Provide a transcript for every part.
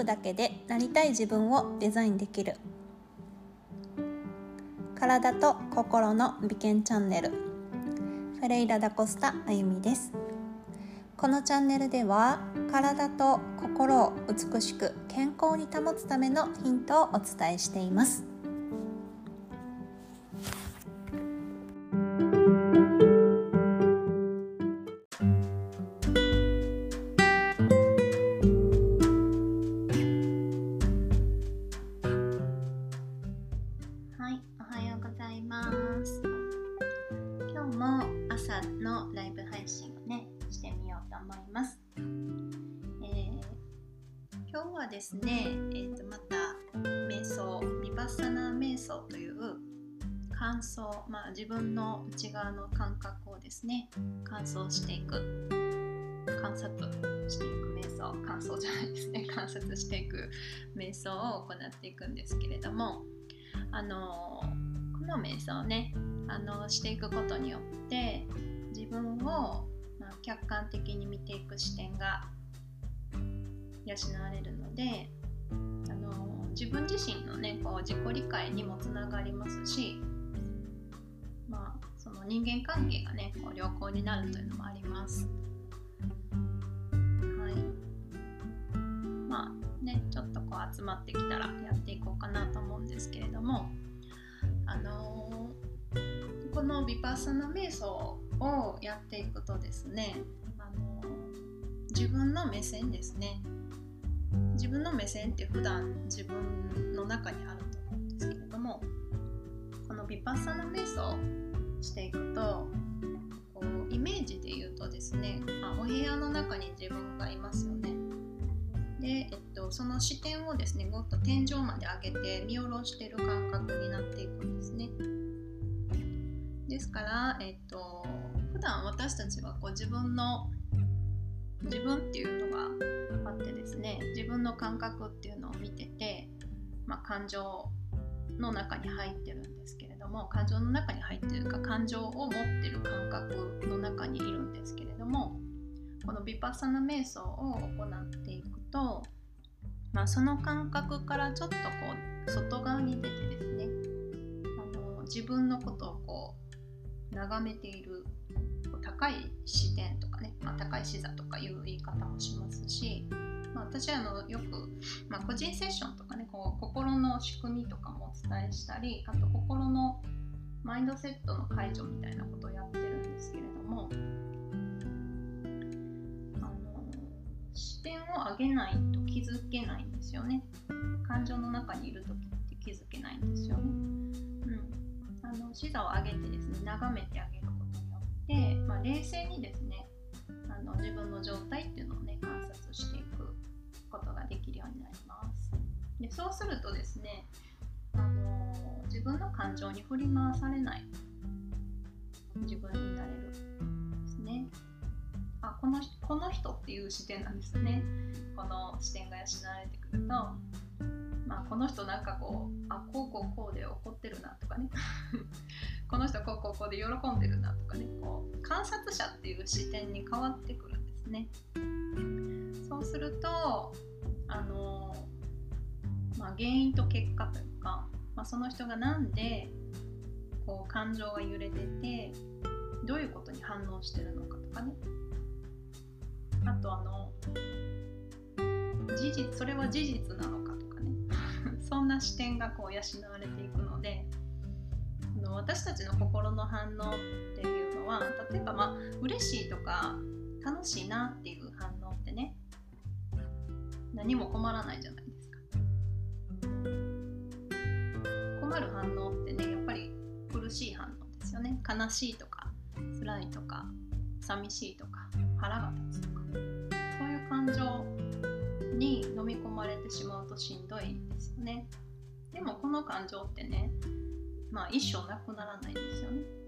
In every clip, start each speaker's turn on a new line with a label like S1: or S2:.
S1: プだけでなりたい自分をデザインできる。体と心の美健チャンネル。フェレイラ・ダ・コスタあゆみです。このチャンネルでは体と心を美しく健康に保つためのヒントをお伝えしています。していく。観察していく瞑想。乾燥じゃないですね観察していく瞑想を行っていくんですけれどもあのこの瞑想をねあのしていくことによって自分を、ま、客観的に見ていく視点が養われるのであの自分自身のねこう自己理解にもつながりますし、その人間関係がねこう良好になるというのもあります。はいまあね、ちょっとこう集まってきたらやっていこうかなと思うんですけれども、あのー、このヴィパッサナ瞑想をやっていくとですね、あのー、自分の目線ですね自分の目線って普段自分の中にあると思うんですけれどもこのヴィパッサナ瞑想していくとこうイメージで言うとですねあお部屋の中に自分がいますよね。で、えっと、その視点をですねぐっと天井まで上げて見下ろしてる感覚になっていくんですね。ですから、えっと、普段私たちはこう自分の自分っていうのがあってですね自分の感覚っていうのを見てて、まあ、感情の中に入ってるんですけども感情の中に入ってるか感情を持ってる感覚の中にいるんですけれどもこのヴィパッサナ瞑想を行っていくと、まあ、その感覚からちょっとこう外側に出てですねあの自分のことをこう眺めている高い視点とかね、まあ、高い視座とかいう言い方もしますし、まあ、私はあのよく、まあ、個人セッションとかねこう心の仕組みとかもお伝えしたりあと心のマインドセットの解除みたいなことをやってるんですけれどもあの視点を上げないと気づけないんですよね。感情の中にいる時って気づけないんですよね、うん、あの視座を上げてですね眺めてあげで、まあ、冷静にですねあの自分の状態っていうのをねになります。でそうするとですねあの自分の感情に振り回されない。自分になれる。ですね。あこのこの人っていう視点なんですね。この視点が養われてくるとまあ、この人なんかこうあこうこうこうで怒ってるなとかね。この人こうこうこうで喜んでるなとかね。こう観察者っていう視点に変わってくるんですね。そうするとあの、まあ、原因と結果というか、まあ、その人が何でこう感情が揺れててどういうことに反応してるのかとかね。あとあの事実それは事実なのかとかね。そんな視点がこう養われていくのであの私たちの心の反応っていうのは例えばまあ嬉しいとか楽しいなっていう何も困らないじゃないですか。困る反応ってねやっぱり苦しい反応ですよね。悲しいとか辛いとか寂しいとか腹が立つとか。そういう感情に飲み込まれてしまうとしんどいですよね。でもこの感情ってねまあ一生なくならないんですよね。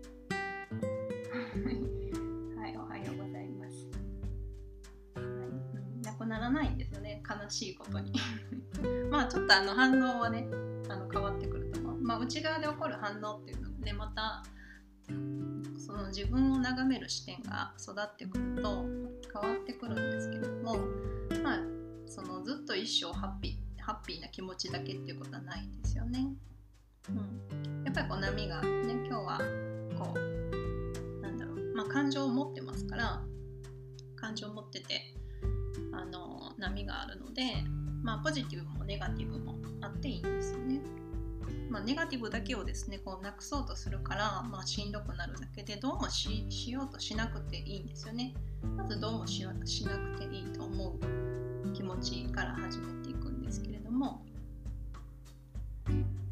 S1: なくならないんですよね。悲しいことに。まあちょっとあの反応はねあの変わってくると思う、まあ、内側で起こる反応っていうのもねまたその自分を眺める視点が育ってくると変わってくるんですけどもまあそのずっと一生ハッピーハッピーな気持ちだけっていうことはないんですよね。うん、やっぱりこう波がね今日はこうなんだろうまあ感情を持ってますから感情を持っててあの波があるのでまあポジティブもネガティブもあっていいんですよね。まあ、ネガティブだけをですねこうなくそうとするから、まあ、しんどくなるだけでどうもしようとしなくていいんですよね。まずどうもしなくていいと思う気持ちから始めていくんですけれども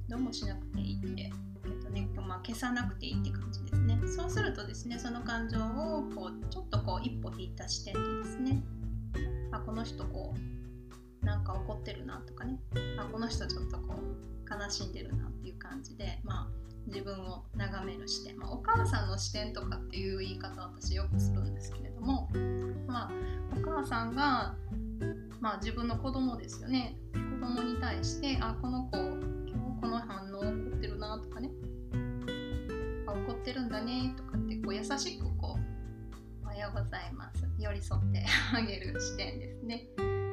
S1: どうもしなくていいって、えっとねまあ、消さなくていいって感じですね。そうするとですねその感情をこうちょっとこう一歩引いた視点でですねあこの人こうなんか怒ってるなとかね。あこの人ちょっとこう悲しんでるなっていう感じで、まあ、自分を眺める視点、まあ、お母さんの視点とかっていう言い方私よくするんですけれども、まあ、お母さんが、まあ、自分の子供ですよね。子供に対してあこの子今日この反応怒ってるなとかね。あ怒ってるんだねとかってこう優しくようございます。寄り添ってあげる視点ですね。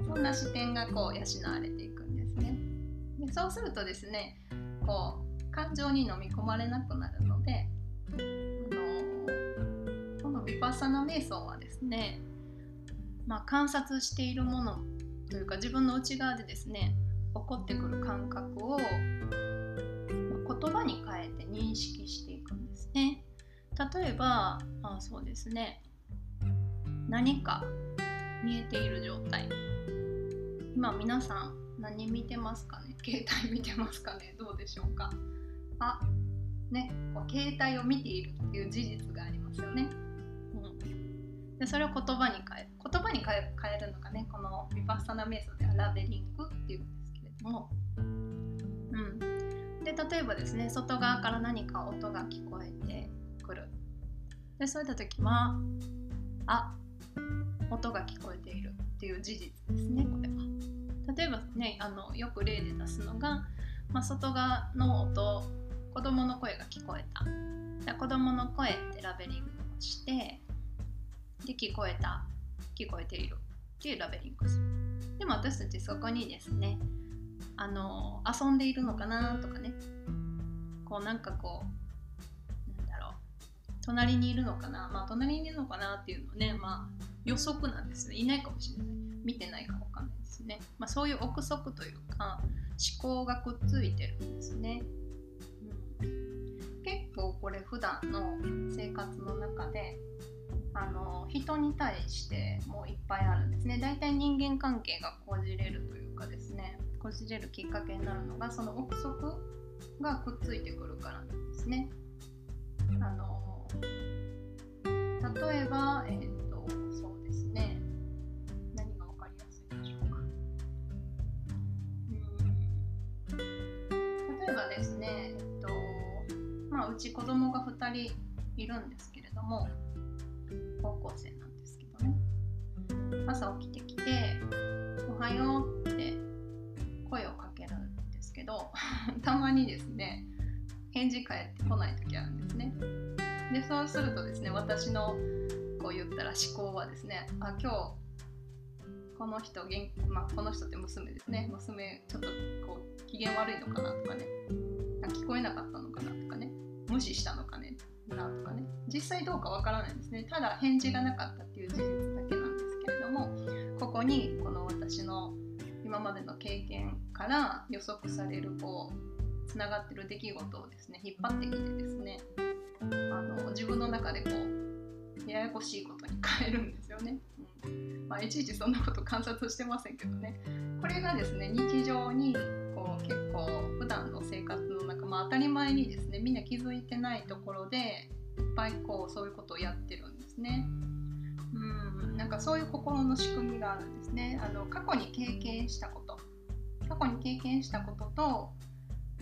S1: そんな視点がこう養われていくんですね。でそうするとですねこう感情に飲み込まれなくなるのでこのヴィパッサナ瞑想はですね、まあ、観察しているものというか自分の内側でですね起こってくる感覚を、言葉に変えて認識していくんですね。例えばあそうですね。何か見えている状態。今皆さん何見てますかね？携帯見てますかね？どうでしょうか？あねこう携帯を見ているっていう事実がありますよね、うん、でそれを言葉に変える言葉に変え変えるのがねこのヴィパッサナ瞑想ではラベリングっていうんですけれども。うん。で例えばですね外側から何か音が聞こえてくる。でそういった時はあ音が聞こえているっていう事実ですねこれは。例えばねあのよく例で出すのが、まあ、外側の音子供の声が聞こえた。じゃ子供の声ってラベリングをしてで聞こえた。聞こえているっていうラベリングする。でも私たちそこにですねあの遊んでいるのかなとかね。こうなんかこうなんだろう。隣にいるのかな。まあ隣にいるのかなっていうのをねまあ予測なんですね。いないかもしれない。見てないかわかんないですね、まあ、そういう憶測というか思考がくっついてるんですね、うん、結構これ普段の生活の中であの人に対してもいっぱいあるんですね。大体人間関係がこじれるというかですね。こじれるきっかけになるのがその憶測がくっついてくるからなんですね。あの例えば、えーえばですね、えっとまあうち子供が2人いるんですけれども高校生なんですけどね。朝起きてきて「おはよう」って声をかけるんですけど たまにですね返事返ってこない時あるんですね。でそうするとですね私のこう言ったら思考はですねあ今日この人元まあ、この人って娘ですね。娘ちょっとこう機嫌悪いのかなとかね。聞こえなかったのかなとかね。無視したのかね。なとかね。実際どうかわからないんですね。ただ返事がなかったっていう事実だけなんですけれどもここにこの私の今までの経験から予測されるこうつながってる出来事をですね引っ張ってきてですねあの自分の中でこうややこしいことに変えるんですよね、まあ、いちいちそんなこと観察してませんけどねこれがですね日常にこう結構普段の生活の中、まあ、当たり前にですねみんな気づいてないところでいっぱいこうそういうことをやってるんですね。うんなんかそういう心の仕組みがあるんですね。あの過去に経験したこと過去に経験したことと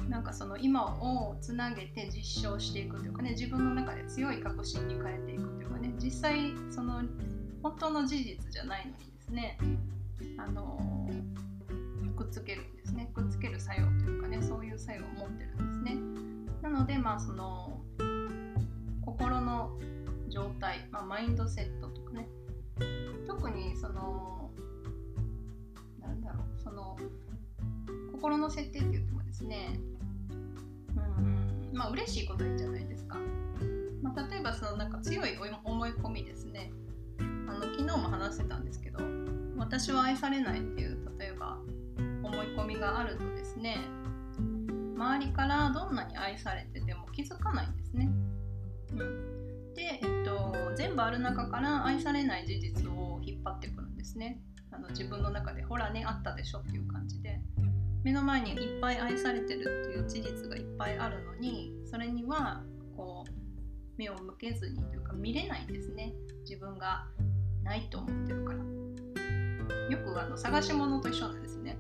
S1: なんかその今をつなげて実証していくというかね自分の中で強い確信に変えていくというかね実際その本当の事実じゃないのにですねあのくっつけるんですね。くっつける作用というかねそういう作用を持ってるんですね。なのでまあその心の状態、まあ、マインドセットとかね。特にそのなんだろうその心の設定って言ってもですねうんまあ嬉しいこといいじゃないですか、まあ、例えばそのなんか強い思い込みですね。あの昨日も話してたんですけど私は愛されないっていう例えば思い込みがあるとですね周りからどんなに愛されてても気づかないんですね。うん、で、えっと、全部ある中から愛されない事実を引っ張ってくるんですね。あの自分の中でほらねあったでしょっていう感じで目の前にいっぱい愛されてるっていう事実がいっぱいあるのにそれにはこう目を向けずにというか見れないんですね自分がないと思ってるから。よくあの探し物と一緒なんですね。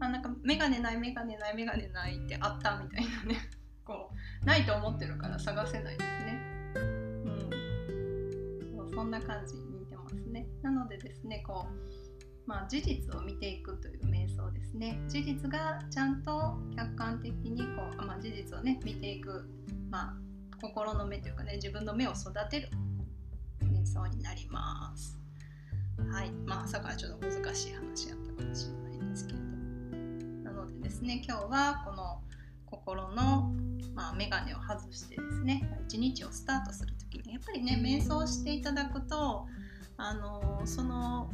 S1: あなんかメガネないメガネないメガネないってあったみたいなね。こうないと思ってるから探せないですね。うん。そうそんな感じに似てますね。なのでですねこうまあ事実を見ていくという瞑想ですね。事実がちゃんと客観的にこう、まあ、事実をね見ていくまあ心の目というかね自分の目を育てる瞑想になります。はいまあ朝からちょっと難しい話やったかもしれないんですけれどなのでですね今日はこの心の、まあ、眼鏡を外してですね一日をスタートする時にやっぱりね瞑想していただくとあのその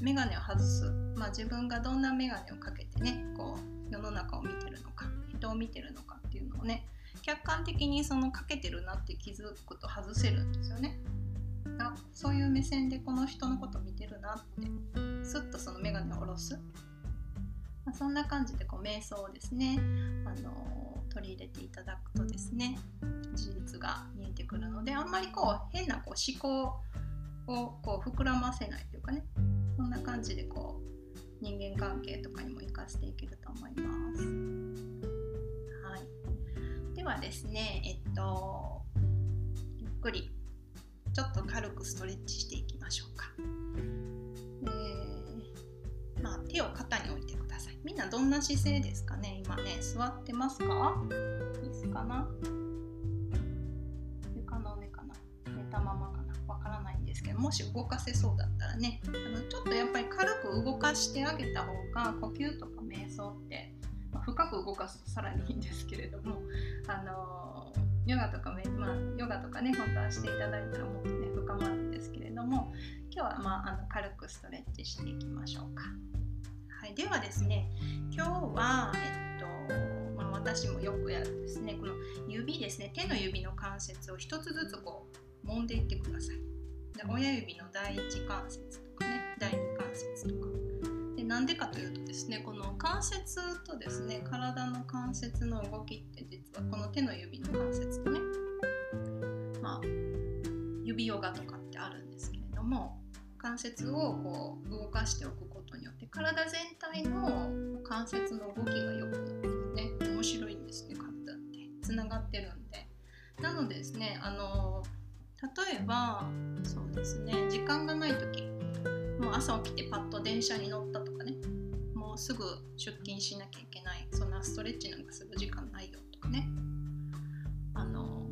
S1: 眼鏡を外す、まあ、自分がどんな眼鏡をかけてねこう世の中を見てるのか人を見てるのかっていうのをね客観的にそのかけてるなって気づくと外せるんですよね。あそういう目線でこの人のこと見てるなってスッとその眼鏡を下ろすまあ、そんな感じでこう瞑想をですね、あの取り入れていただくとですね事実が見えてくるのであんまりこう変なこう思考をこう膨らませないというかねそんな感じでこう人間関係とかにも活かしていけると思います。はい、ではですねえっとゆっくりちょっと軽くストレッチしていきましょうか。えー、まあ、手を肩に置いてください。みんなどんな姿勢ですかね？今ね座ってますか？椅子かな？床の上かな？寝たままかな？わからないんですけどもし動かせそうだったらねあのちょっとやっぱり軽く動かしてあげた方が呼吸とか瞑想って、まあ、深く動かすとさらにいいんですけれどもあのヨガとかめ、まあ、ヨガとかね本当はしていただいたらもっとね深まるんですけれども今日は、まあ、あの軽くストレッチしていきましょうか。はい、ではですね今日は、えっとまあ、私もよくやるですねこの指ですね手の指の関節を一つずつこう揉んでいってくださいで親指の第一関節とかね第二関節とかでなんでかというとですねこの関節とですね体の関節の動きって実はこの手の指の関節とねまあ指ヨガとかってあるんですけれども関節をこう動かしておくことによって体全体の関節の動きが良くなるんですね。面白いんですね体って。つながってるんで。なのでですねあの例えばそうですね時間がない時もう朝起きてパッと電車に乗ったとかねもうすぐ出勤しなきゃいけないそんなストレッチなんかする時間ないよとかね。あの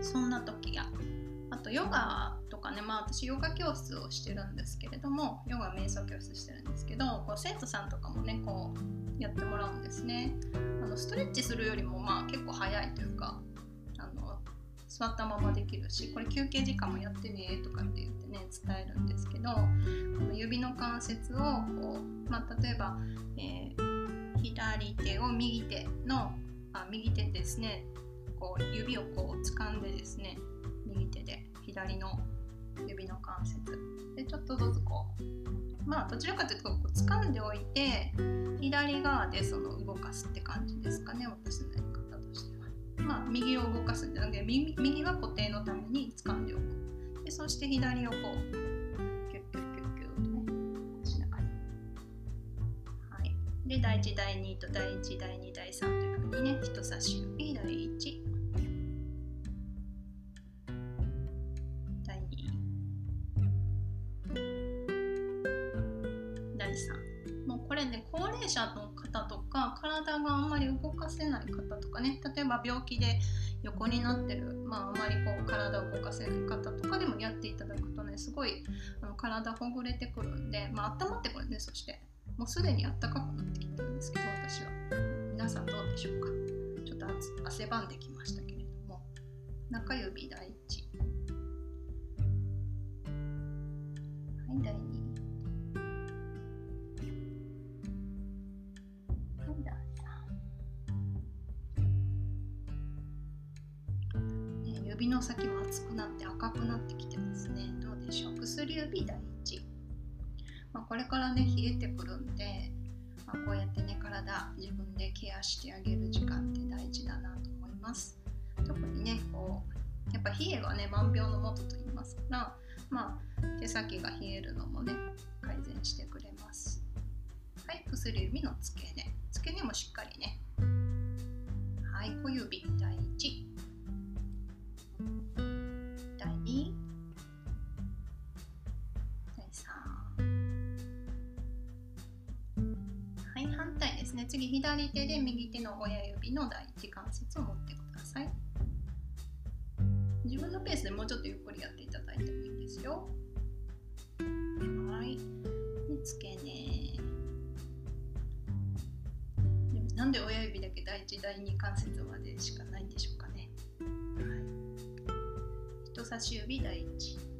S1: そんな時やあとヨガとかねまあ私ヨガ教室をしてるんですけれどもヨガ瞑想教室してるんですけどこう生徒さんとかもねこうやってもらうんですね。あのストレッチするよりもまあ結構早いというかあの座ったままできるしこれ休憩時間もやってねとかって言ってね伝えるんですけどこの指の関節をこう、まあ、例えば、えー、左手を右手のあ右手ですねこう指をこう掴んでですね右手で左の指の関節。でちょっとずつこうまあどちらかというとこう掴んでおいて左側でその動かすって感じですかね私のやり方としては。まあ右を動かすんじゃなくて右は固定のために掴んでおく。そして左をこうキュッキュッキュッキュッとねこしながらはい。で第1第2と第1第2第3というふうにね人差し指第1高齢者の方とか体があんまり動かせない方とかね例えば病気で横になってる、まあ、あまりこう体を動かせない方とかでもやっていただくとねすごいあの体ほぐれてくるんで、まあ温まってくるねそして。もうすでにあったかくなってきてるんですけど私は。皆さんどうでしょうか。ちょっと汗ばんできましたけれども。中指第1はい第2指の先も熱くなって赤くなってきてますね。どうでしょう？薬指第一。まあ、これからね冷えてくるんで、まあ、こうやってね体自分でケアしてあげる時間って大事だなと思います。特にねこうやっぱ冷えはね万病のもとと言いますからまあ手先が冷えるのもね改善してくれます。はい薬指の付け根。付け根もしっかりね。はい小指第1第2ね。次左手で右手の親指の第一関節を持ってください。自分のペースでもうちょっとゆっくりやっていただいてもいいですよ。はい。で付け根なんで親指だけ第一第二関節までしかないんでしょうか、人差し指第1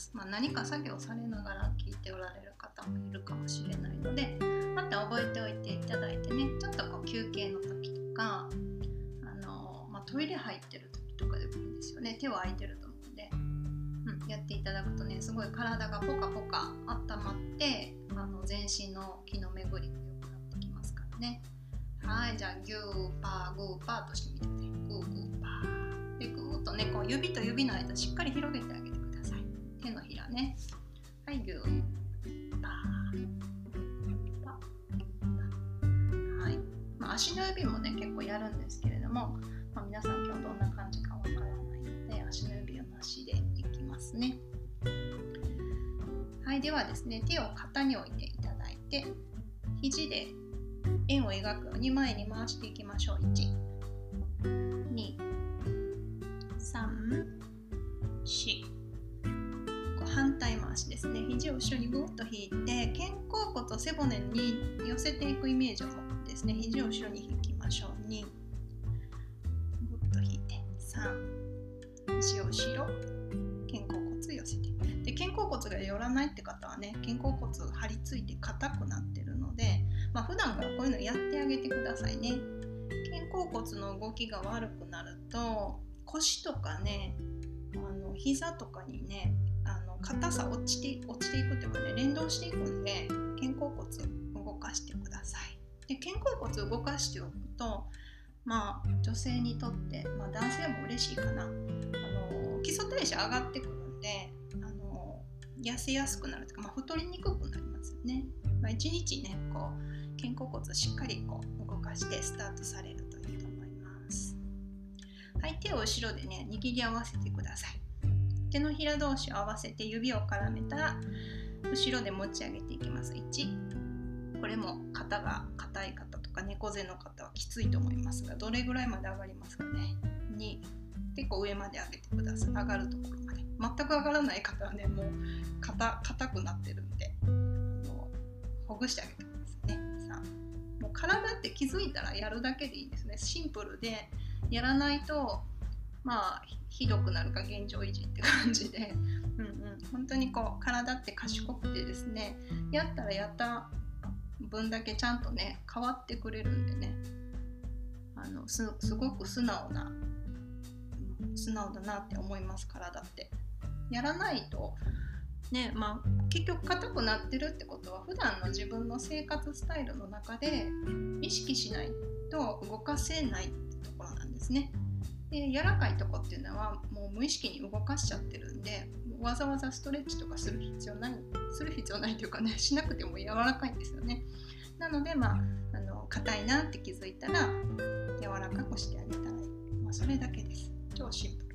S1: ます、まあ、何か作業されながら聞いておられる方もいるかもしれないのでまた覚えておいていただいてねちょっとこう休憩の時とかあの、まあ、トイレ入ってる時とかでもいいんですよね。手は空いてると思うんで、うん、やっていただくとねすごい体がポカポカ温まってあの全身の気の巡りが良くなってきますからね。はいじゃあギューパーグーパーとしてみてねグーグーパー。でグーッとねこう指と指の間しっかり広げてあげて。ください手のひらね。はいギュー。パーパーはい、まあ、足の指もね結構やるんですけれども、まあ、皆さん今日どんな感じかわからないので足の指をなしでいきますね。はいではですね手を肩に置いていただいて肘で円を描くように前に回していきましょう。1 2 3 4反対回しですね。肘を後ろにぐっと引いて肩甲骨を背骨に寄せていくイメージを持ってですね肘を後ろに引きましょう。2ぐっと引いて。3肘を後ろ肩甲骨寄せて。で肩甲骨が寄らないって方はね肩甲骨が張り付いて硬くなってるのでまあ、普段からこういうのやってあげてくださいね。肩甲骨の動きが悪くなると腰とかねあの膝とかにね硬さ落ちて落ちていくというかね連動していくんで肩甲骨動かしてください。で肩甲骨を動かしておくとまあ女性にとって、まあ、男性も嬉しいかな。あの基礎代謝上がってくるんであの痩せやすくなるとか、まあ、太りにくくなりますよね、まあ、1日ねこう肩甲骨をしっかりこう動かしてスタートされるといいと思います。はい手を後ろでね握り合わせてください。手のひら同士を合わせて指を絡めたら後ろで持ち上げていきます。1これも肩が硬い方とか猫背の方はきついと思いますがどれぐらいまで上がりますかね。2結構上まで上げてください。上がるところまで。全く上がらない方はねもう肩硬くなってるんでほぐしてあげてくださいね。3もう体って気づいたらやるだけでいいですね。シンプルでやらないとまあひどくなるか現状維持って感じで、うんうん、本当にこう体って賢くてですねやったらやった分だけちゃんとね変わってくれるんでねあのすごく素直な素直だなって思います体って。やらないとねまあ、結局硬くなってるってことは普段の自分の生活スタイルの中で意識しないと動かせないってところなんですね。で柔らかいとこっていうのはもう無意識に動かしちゃってるんでわざわざストレッチとかする必要ないする必要ないというかねしなくても柔らかいんですよね。なのでまああの硬いなって気づいたら柔らかくしてあげたらいい、まあ、それだけです。超シンプル。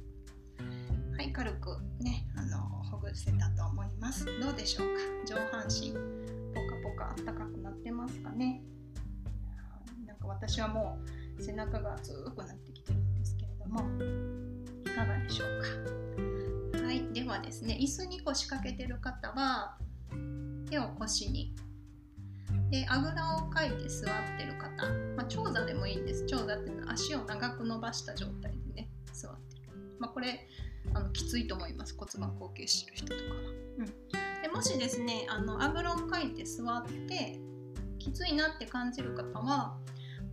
S1: はい軽くねあのほぐせたと思います。どうでしょうか？上半身ポカポカあったかくなってますかね？なんか私はもう背中が熱くなってもいかがでしょうか。はいではですね椅子に腰掛けてる方は手を腰に。であぐらをかいて座ってる方、まあ、長座でもいいんです。長座っていうのは足を長く伸ばした状態でね座ってる、まあ、これあのきついと思います。骨盤後傾してる人とかは、うん、でもしですねあのあぐらをかいて座ってきついなって感じる方は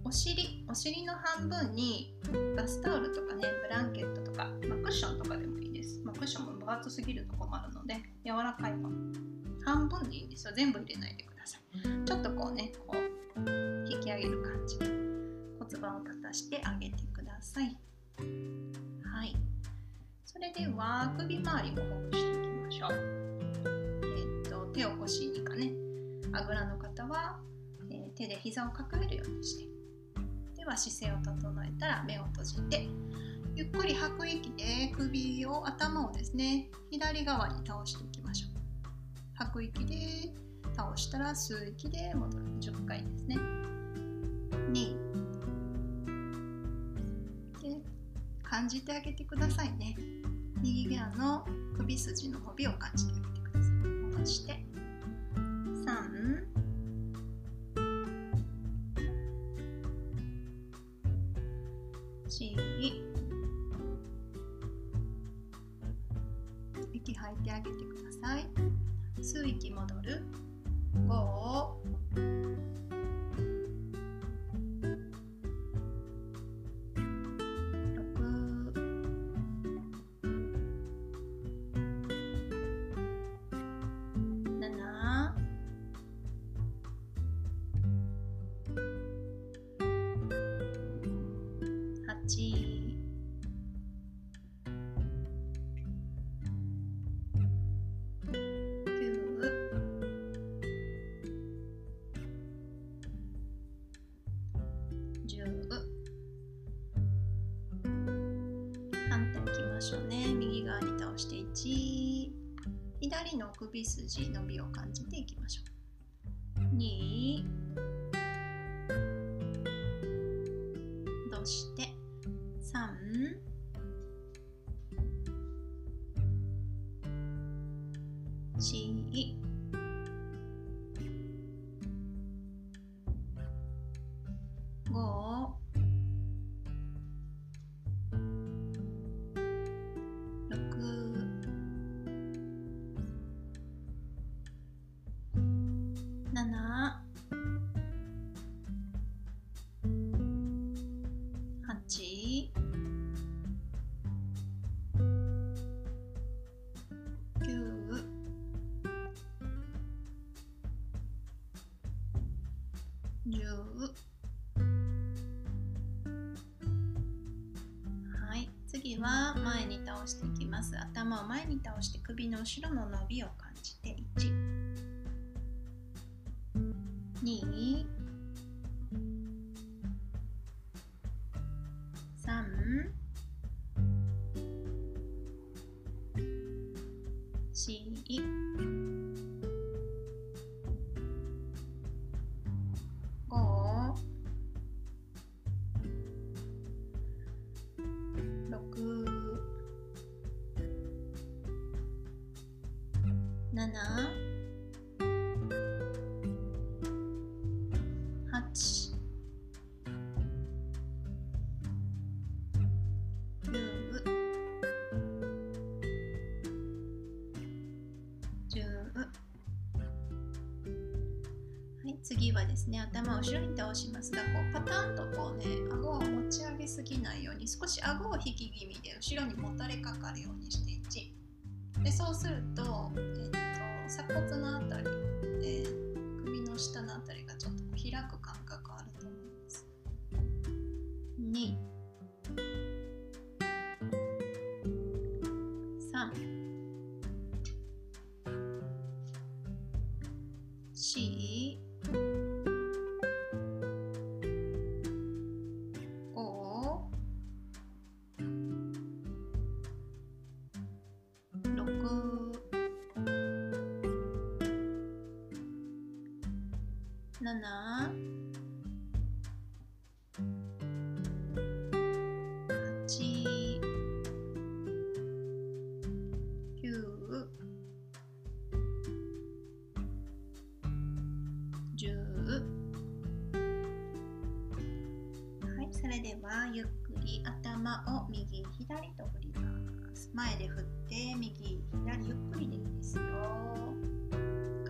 S1: お尻お尻の半分にバスタオルとかねブランケットとか、まあ、クッションとかでもいいです、まあ、クッションも分厚すぎると困るので柔らかいもの。半分でいいんですよ。全部入れないでください。ちょっとこうねこう引き上げる感じ。で骨盤を立たしてあげてください。はい。それでは首周りもほぐしていきましょう。え、っと手を腰にかね、あぐらの方は、えー、手で膝を抱えるようにして、では姿勢を整えたら目を閉じて、ゆっくり吐く息で首を頭をですね、左側に倒していきましょう。吐く息で倒したら吸う息で戻る10回ですね。2で感じてあげてくださいね。右側の首筋の伸びを感じてあげてください戻して息首筋伸びを感じていきましょう。前に倒していきます。頭を前に倒して首の後ろの伸びを感じて1 2起。左と振ります前で振って右左ゆっくりでいいですよ。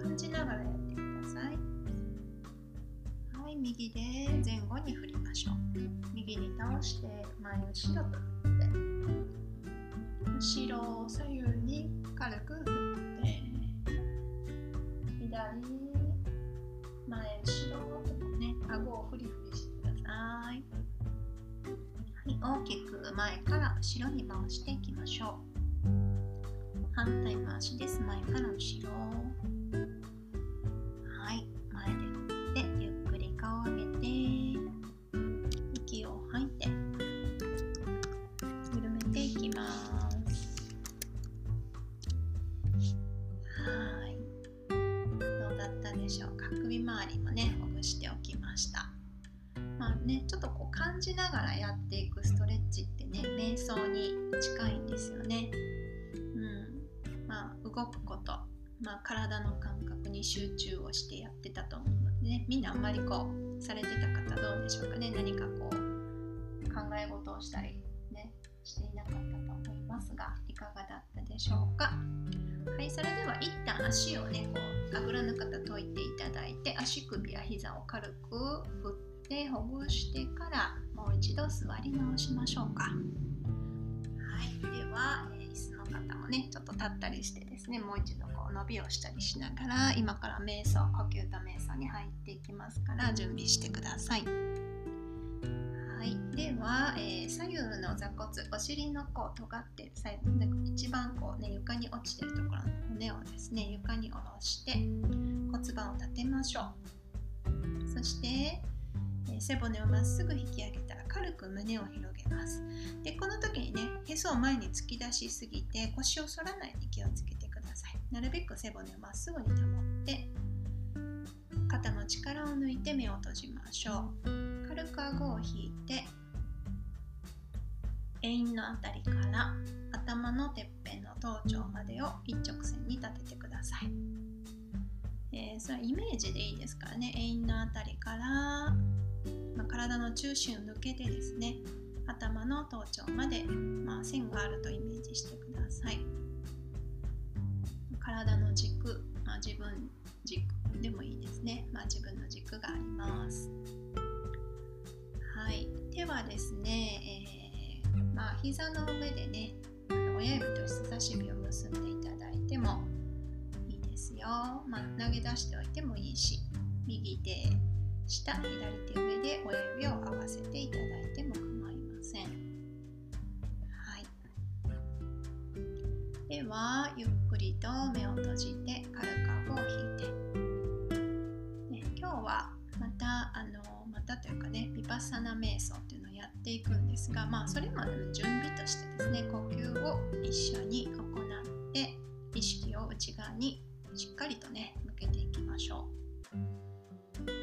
S1: 感じながらやってください。はい、右で前後に振りましょう。右に倒して前後ろと。振ろに回していきましょう。反対回しです。前から後ろ。はい。前で振ってゆっくり顔を上げて。息を吐いて。緩めていきます。はい。どうだったでしょうか？首周りもねほぐしておきました。まあねちょっとこう感じながらやっていくストレッチって瞑想に近いんですよね。うん。まあ動くこと。まあ体の感覚に集中をしてやってたと思うのでね。みんなあんまりこうされてた方どうでしょうかね。何かこう考え事をしたりねしていなかったと思いますがいかがだったでしょうか。はい、それでは一旦足をね、こうあぐらの方解いていただいて、足首や膝を軽く振ってでほぐしてからもう一度座り直しましょうか。はい、では、えー椅子の方もね、ちょっと立ったりしてですね、もう一度こう伸びをしたりしながら、今から瞑想、呼吸と瞑想に入っていきますから、準備してください。はい、では、えー左右の座骨お尻のこう尖って最後一番こう、ね、床に落ちてるところの骨をですね床に下ろして骨盤を立てましょうそして、背骨をまっすぐ引き上げたら軽く胸を広げます。でこの時にねへそを前に突き出しすぎて腰を反らないように気をつけてください。なるべく背骨をまっすぐに保って肩の力を抜いて目を閉じましょう。軽く顎を引いて円のあたりから頭のてっぺんの頭頂までを一直線に立ててください、えーそれはイメージでいいですからね。円のあたりから、まあ体の中心を抜けてですね頭の頭頂まで、まあ、線があるとイメージしてください。体の軸、まあ、自分軸でもいいですね、まあ、自分の軸があります。はい。ではですね、えーまあ膝の上でねあの親指と人差し指を結んでいただいてもいいですよ、まあ、投げ出しておいてもいいし右手下左手上で親指を合わせていただいても構いません。はい。ではゆっくりと目を閉じて軽く顎を引いて、ね、今日はまたあのまたというかねビパッサナ瞑想っていうのをやっていくんですがまあそれまでの準備としてですね呼吸を一緒に行って意識を内側にしっかりとね向けていきましょう。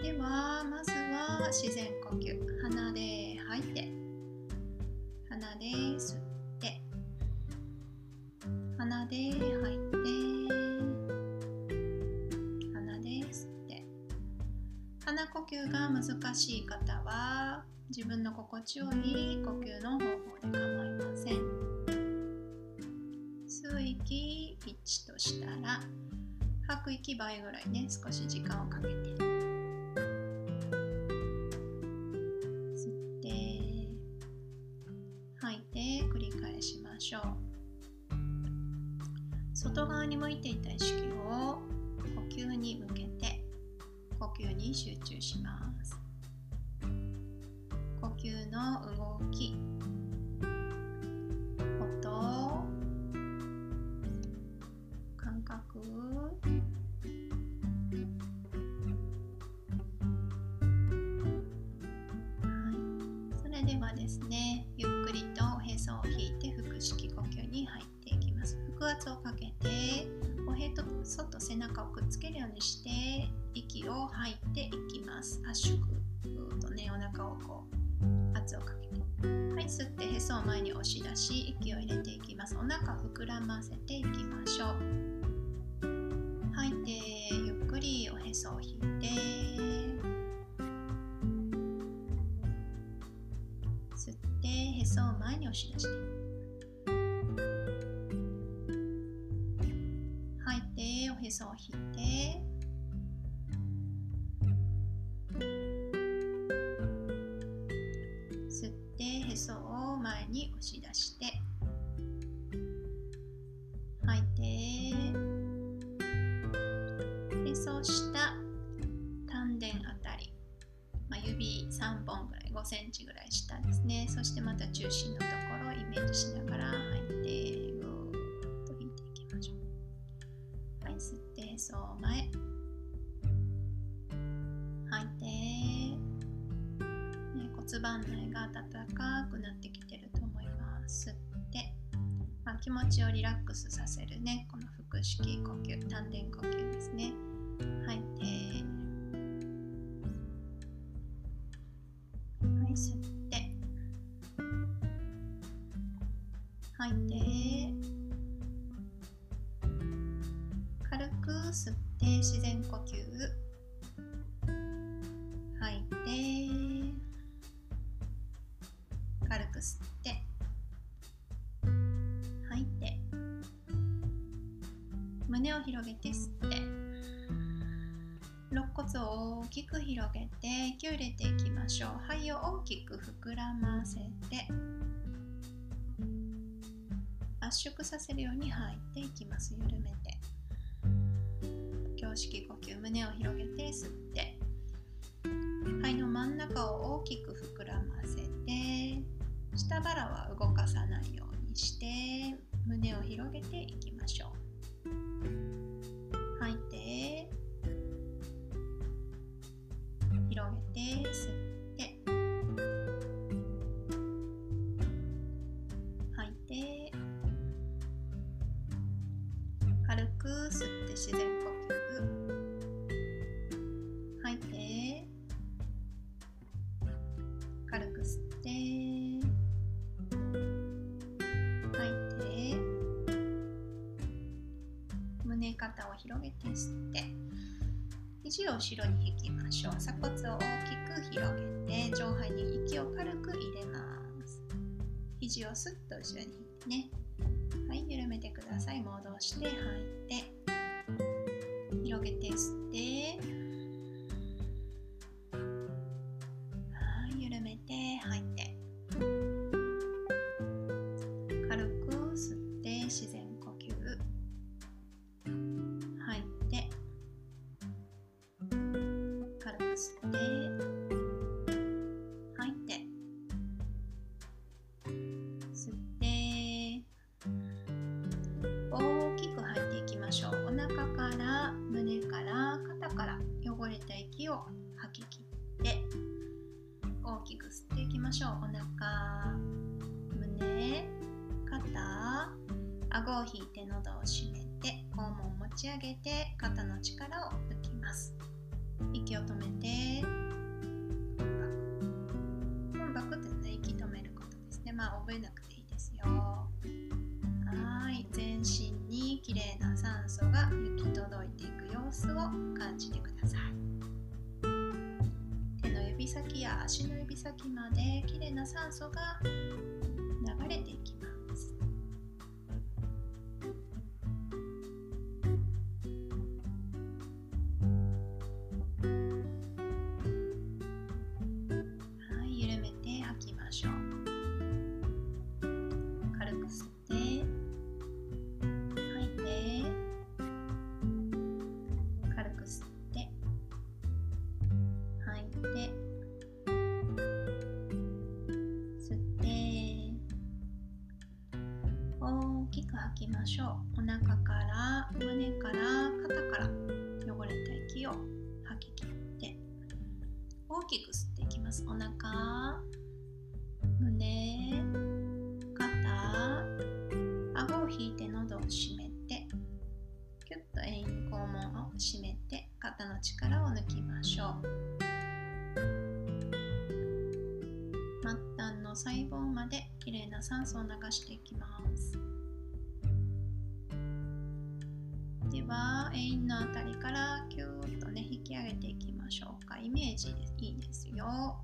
S1: ではまずは自然呼吸。鼻で吐いて鼻で吸って鼻で吐いて鼻で吸って。鼻呼吸が難しい方は自分の心地よい呼吸の方法で構いません。吸う息1としたら吐く息倍ぐらいね少し時間をかけて。ましょう。外側に向いていた意識を呼吸に向けて呼吸に集中します。呼吸の動き吐いていきます。圧縮とねお腹をこう圧をかけて。はい吸ってへそを前に押し出し息を入れていきます。お腹膨らませていきましょう。吐いてゆっくりおへそを引いて。吸ってへそを前に押し出して。吐いておへそを引い骨盤内が温かくなってきてると思います吸って、まあ、気持ちをリラックスさせるね。この腹式呼吸丹田呼吸ですね。吐いてはい吸って。吐いて胸を広げて吸って肋骨を大きく広げて息を入れていきましょう。肺を大きく膨らませて圧縮させるように吐いていきます。緩めて。胸式呼吸胸を広げて吸って肺の真ん中を大きく膨らませて下腹は動かさないようにして胸を広げていきまし胸肩を広げて吸って肘を後ろに引きましょう。鎖骨を大きく広げて上背に息を軽く入れます。肘をスッと後ろに引いてね。はい緩めてください。戻して吐いて。広げて吸って。酸素が吐きましょう。お腹から胸から肩から汚れた息を吐き切って大きく吸っていきますお腹胸肩顎を引いて喉を締めてキュッと円咽肛門を締めて肩の力を抜きましょう末端の細胞まできれいな酸素を流していきますメインのあたりからキューッとね引き上げていきましょうか。イメージでいいですよ。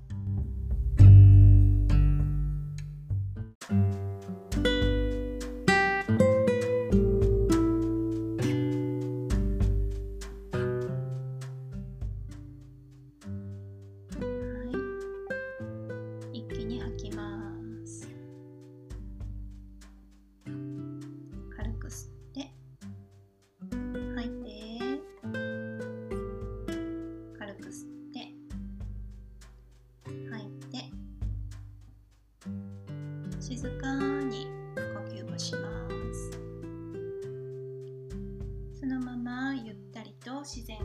S1: 自然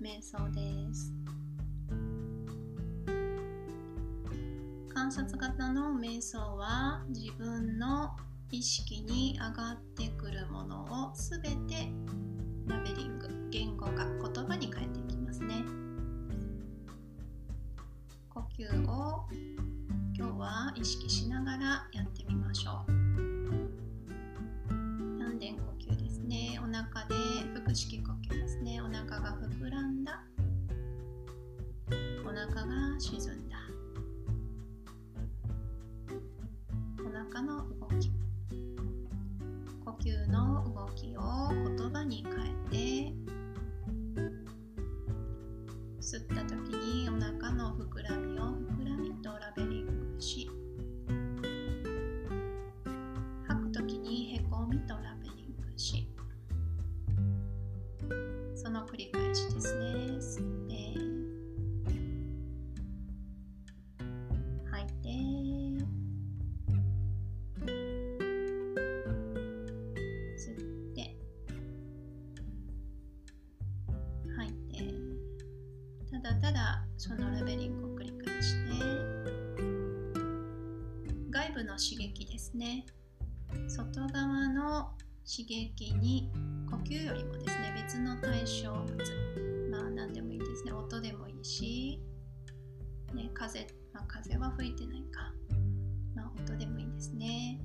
S1: 瞑想です。観察型の瞑想は自分の意識に上がってくるものをすべてラベリング。吸った時にお腹の膨らみを膨らみとラベル刺激ですね。外側の刺激に呼吸よりもですね別の対象物。まあ何でもいいですね。音でもいいし、ね、風、まあ、風は吹いてないか、まあ、音でもいいですね。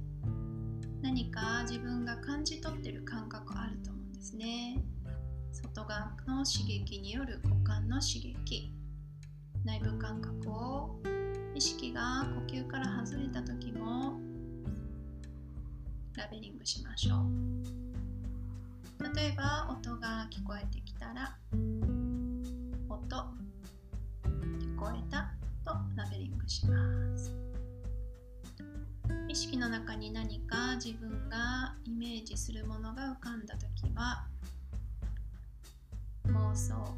S1: 何か自分が感じ取ってる感覚あると思うんですね。外側の刺激による五感の刺激。内部感覚を意識が呼吸から外れた時もラベリングしましょう。例えば音が聞こえてきたら音聞こえたとラベリングします。意識の中に何か自分がイメージするものが浮かんだ時は妄想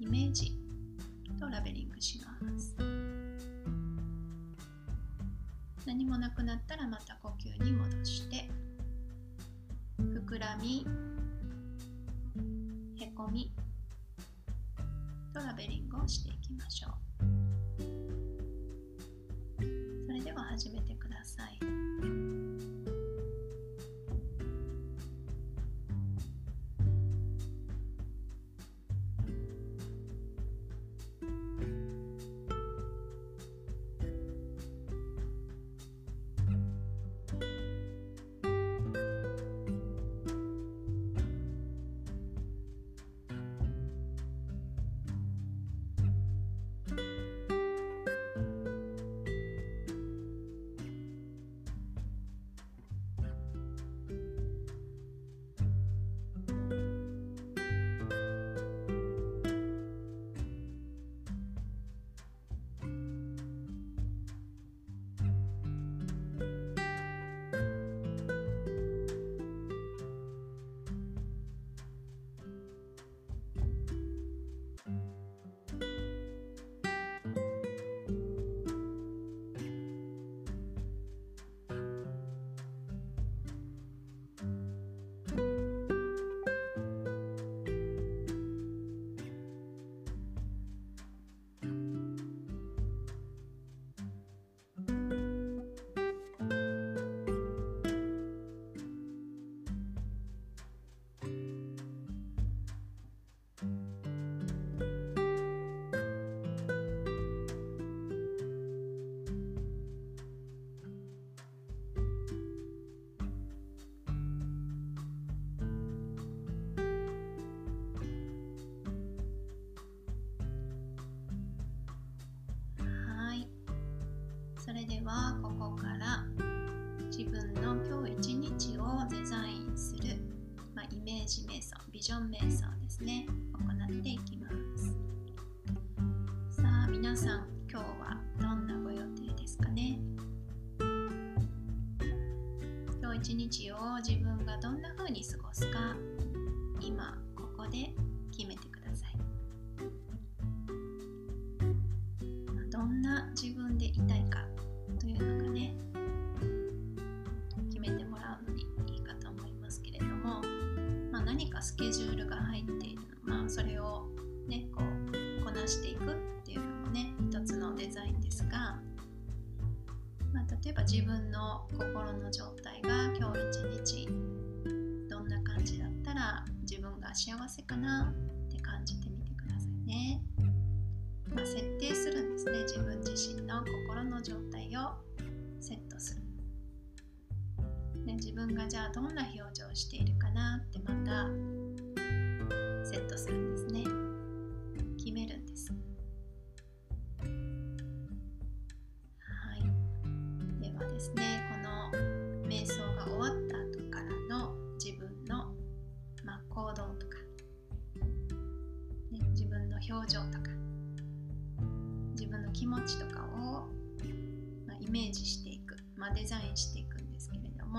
S1: イメージとラベリングします。何もなくなったらまた呼吸に戻して膨らみへこみトラベリングをしていきましょう。それでは始めてください。それではここから自分の今日一日をデザインする、まあ、イメージ瞑想ビジョン瞑想ですね。ケジュールが入っているの、まあ、それをねこうこなしていくっていうのもね一つのデザインですが、まあ、例えば自分の心の状態が今日一日どんな感じだったら自分が幸せかなって感じてみてくださいね。まあ、設定するんですね。自分自身の心の状態をセットする。で自分がじゃあどんな表情をしているかなってまたですね。この瞑想が終わった後からの自分の、まあ、行動とか、ね、自分の表情とか。自分の気持ちとかを、まあ、イメージしていく、まあ、デザインしていくんですけれども、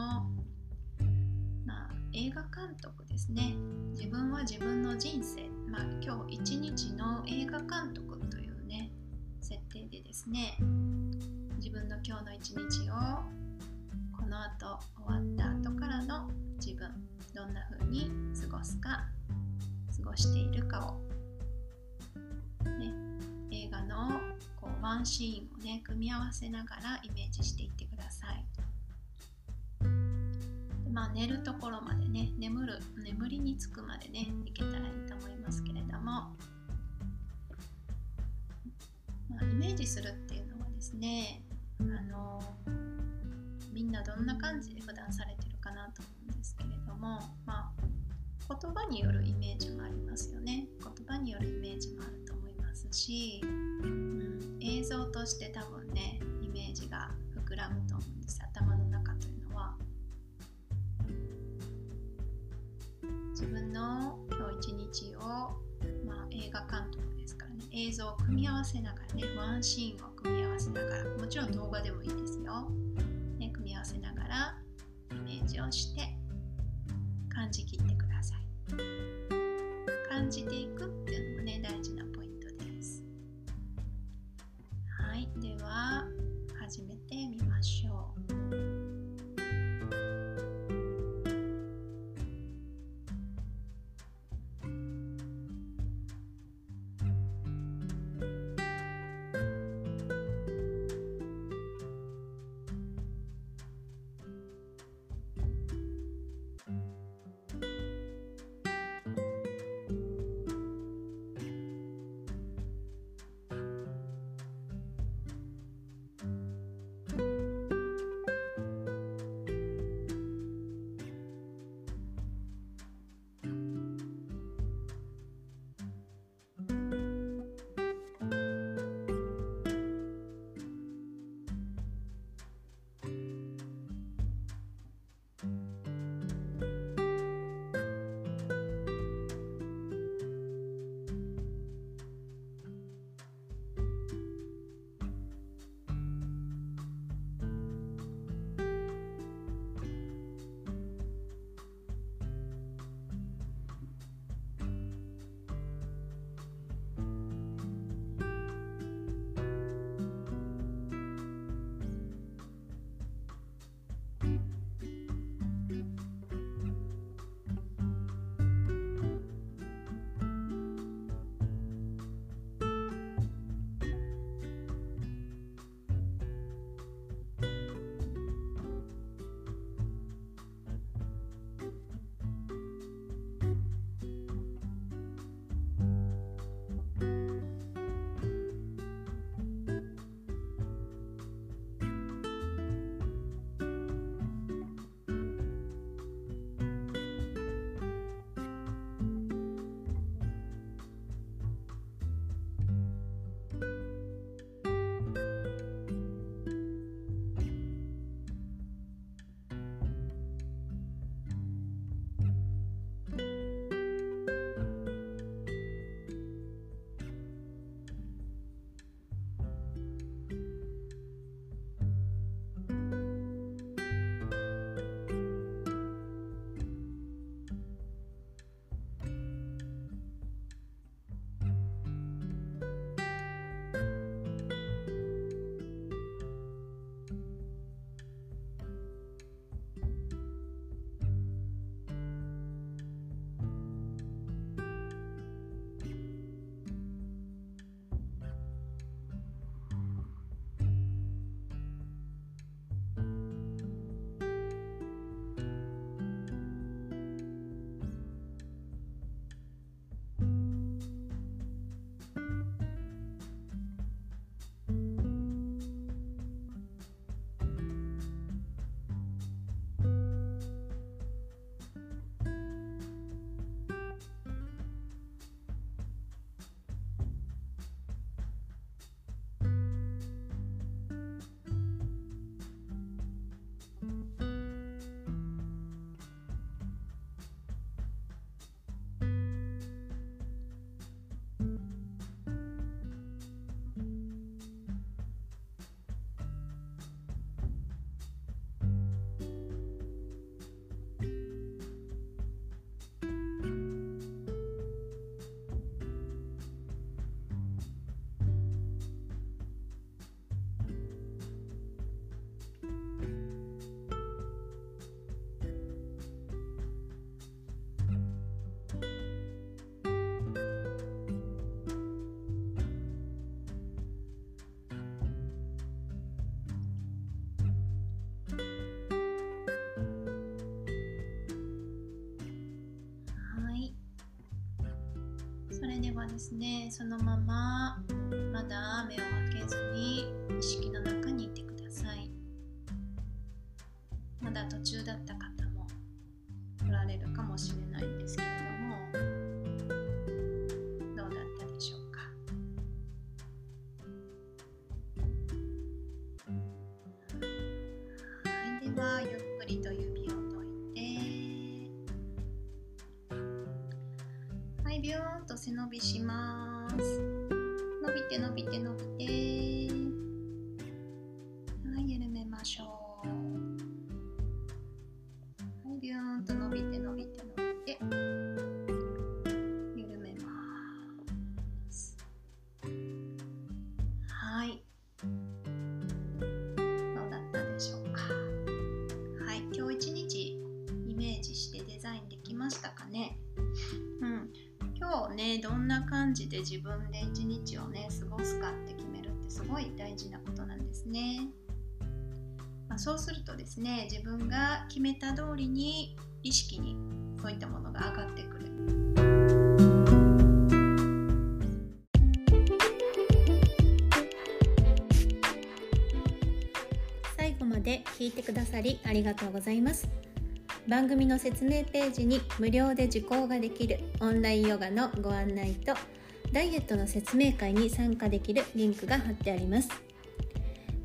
S1: まあ、映画監督ですね。自分は自分の人生、まあ、今日一日の映画監督というね設定でですね。自分の今日の一日をこの後終わった後からの自分どんな風に過ごすか過ごしているかをね映画のこうワンシーンをね組み合わせながらイメージしていってください。まあ寝るところまでね眠る眠りにつくまでねいけたらいいと思いますけれども、まあ、イメージするっていうのはですねあのみんなどんな感じで普段されてるかなと思うんですけれどもまあ言葉によるイメージもありますよね。言葉によるイメージもあると思いますし、うん、映像として多分ねイメージが膨らむと思うんです。頭の中というのは。自分の今日一日を、まあ、映画監督ですからね。映像を組み合わせながらねワンシーンを組み合わせながらもちろん動画でもいいですよ、ね、組み合わせながらイメージをして感じきってください。感じていく。それではですねそのまままだ目を開けずに意識の中にいてください。ビューンと背伸びします。伸びて伸びて伸びて。意識にそういったものが上がってくる。
S2: 最後まで聞いてくださりありがとうございます。番組の説明ページに無料で受講ができるオンラインヨガのご案内とダイエットの説明会に参加できるリンクが貼ってあります。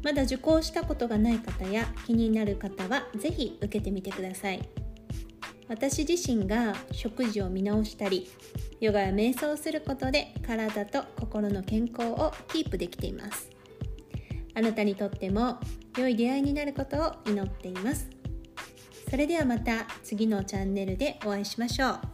S2: まだ受講したことがない方や気になる方は是非受けてみてください。私自身が食事を見直したりヨガや瞑想をすることで体と心の健康をキープできています。あなたにとっても良い出会いになることを祈っています。それではまた次のチャンネルでお会いしましょう。